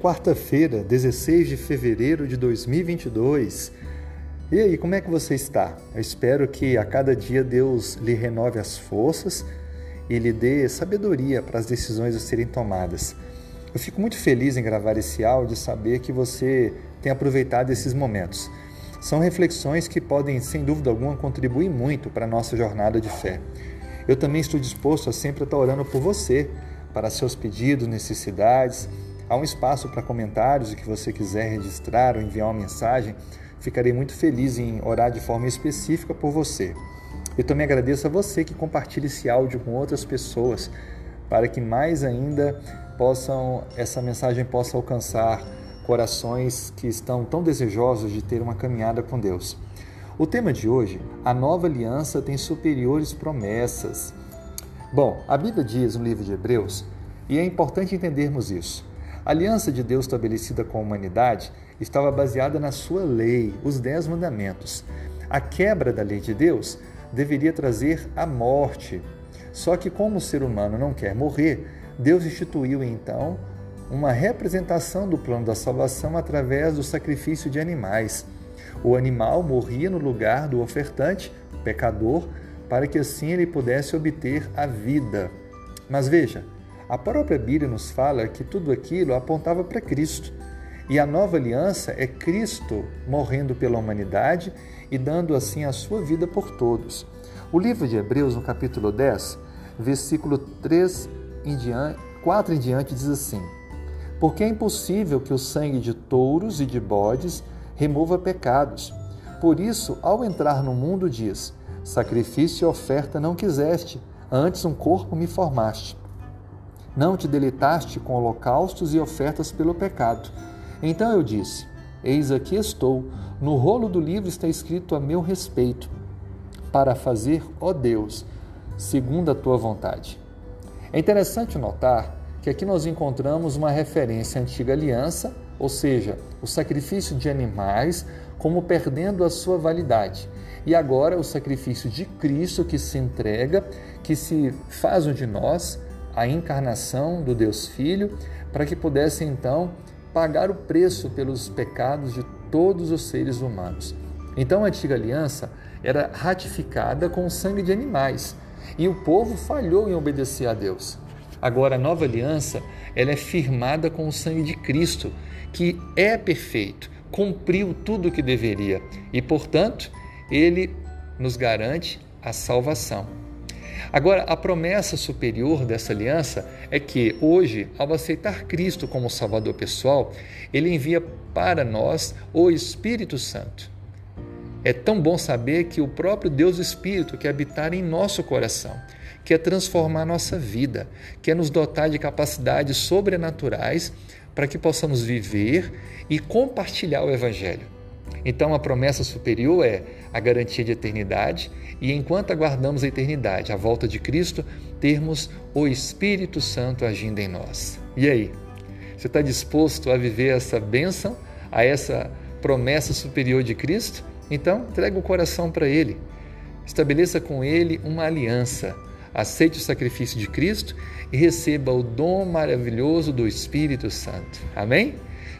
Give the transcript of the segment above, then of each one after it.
quarta-feira, 16 de fevereiro de 2022. E aí, como é que você está? Eu espero que a cada dia Deus lhe renove as forças e lhe dê sabedoria para as decisões a serem tomadas. Eu fico muito feliz em gravar esse áudio e saber que você tem aproveitado esses momentos. São reflexões que podem, sem dúvida alguma, contribuir muito para a nossa jornada de fé. Eu também estou disposto a sempre estar orando por você, para seus pedidos, necessidades. Há um espaço para comentários, o que você quiser registrar ou enviar uma mensagem. Ficarei muito feliz em orar de forma específica por você. Eu também agradeço a você que compartilha esse áudio com outras pessoas, para que mais ainda possam essa mensagem possa alcançar corações que estão tão desejosos de ter uma caminhada com Deus. O tema de hoje, a nova aliança tem superiores promessas. Bom, a Bíblia diz no livro de Hebreus, e é importante entendermos isso. A aliança de Deus estabelecida com a humanidade estava baseada na sua lei, os Dez Mandamentos. A quebra da lei de Deus deveria trazer a morte. Só que, como o ser humano não quer morrer, Deus instituiu então uma representação do plano da salvação através do sacrifício de animais. O animal morria no lugar do ofertante, pecador, para que assim ele pudesse obter a vida. Mas veja, a própria Bíblia nos fala que tudo aquilo apontava para Cristo. E a nova aliança é Cristo morrendo pela humanidade e dando assim a sua vida por todos. O livro de Hebreus, no capítulo 10, versículo 3 em diante, 4 em diante, diz assim: porque é impossível que o sangue de touros e de bodes remova pecados. Por isso, ao entrar no mundo, diz: Sacrifício e oferta não quiseste, antes um corpo me formaste. Não te deleitaste com holocaustos e ofertas pelo pecado. Então eu disse: Eis aqui estou, no rolo do livro está escrito a meu respeito, para fazer, ó Deus, segundo a tua vontade. É interessante notar que aqui nós encontramos uma referência à antiga aliança, ou seja, o sacrifício de animais como perdendo a sua validade. E agora o sacrifício de Cristo que se entrega, que se faz um de nós, a encarnação do Deus Filho, para que pudesse então pagar o preço pelos pecados de todos os seres humanos. Então a antiga aliança era ratificada com o sangue de animais, e o povo falhou em obedecer a Deus. Agora, a nova aliança, ela é firmada com o sangue de Cristo, que é perfeito, cumpriu tudo o que deveria e, portanto, ele nos garante a salvação. Agora, a promessa superior dessa aliança é que hoje, ao aceitar Cristo como Salvador pessoal, ele envia para nós o Espírito Santo. É tão bom saber que o próprio Deus Espírito que habitar em nosso coração quer transformar nossa vida, quer nos dotar de capacidades sobrenaturais para que possamos viver e compartilhar o Evangelho. Então, a promessa superior é a garantia de eternidade, e enquanto aguardamos a eternidade, a volta de Cristo, termos o Espírito Santo agindo em nós. E aí? Você está disposto a viver essa bênção, a essa promessa superior de Cristo? Então, entregue o coração para Ele. Estabeleça com Ele uma aliança aceite o sacrifício de Cristo e receba o dom maravilhoso do Espírito Santo. Amém?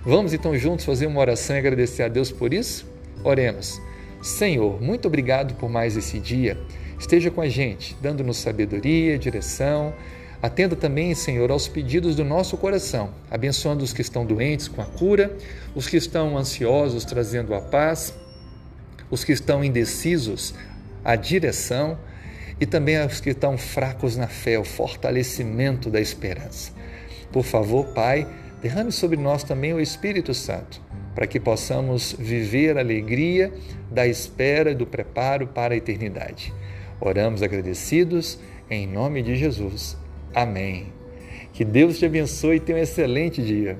Vamos então juntos fazer uma oração e agradecer a Deus por isso? Oremos. Senhor, muito obrigado por mais esse dia. Esteja com a gente, dando-nos sabedoria, direção. Atenda também, Senhor, aos pedidos do nosso coração, abençoando os que estão doentes com a cura, os que estão ansiosos, trazendo a paz, os que estão indecisos, a direção e também aos que estão fracos na fé, o fortalecimento da esperança. Por favor, Pai, derrame sobre nós também o Espírito Santo, para que possamos viver a alegria da espera e do preparo para a eternidade. Oramos agradecidos em nome de Jesus. Amém. Que Deus te abençoe e tenha um excelente dia.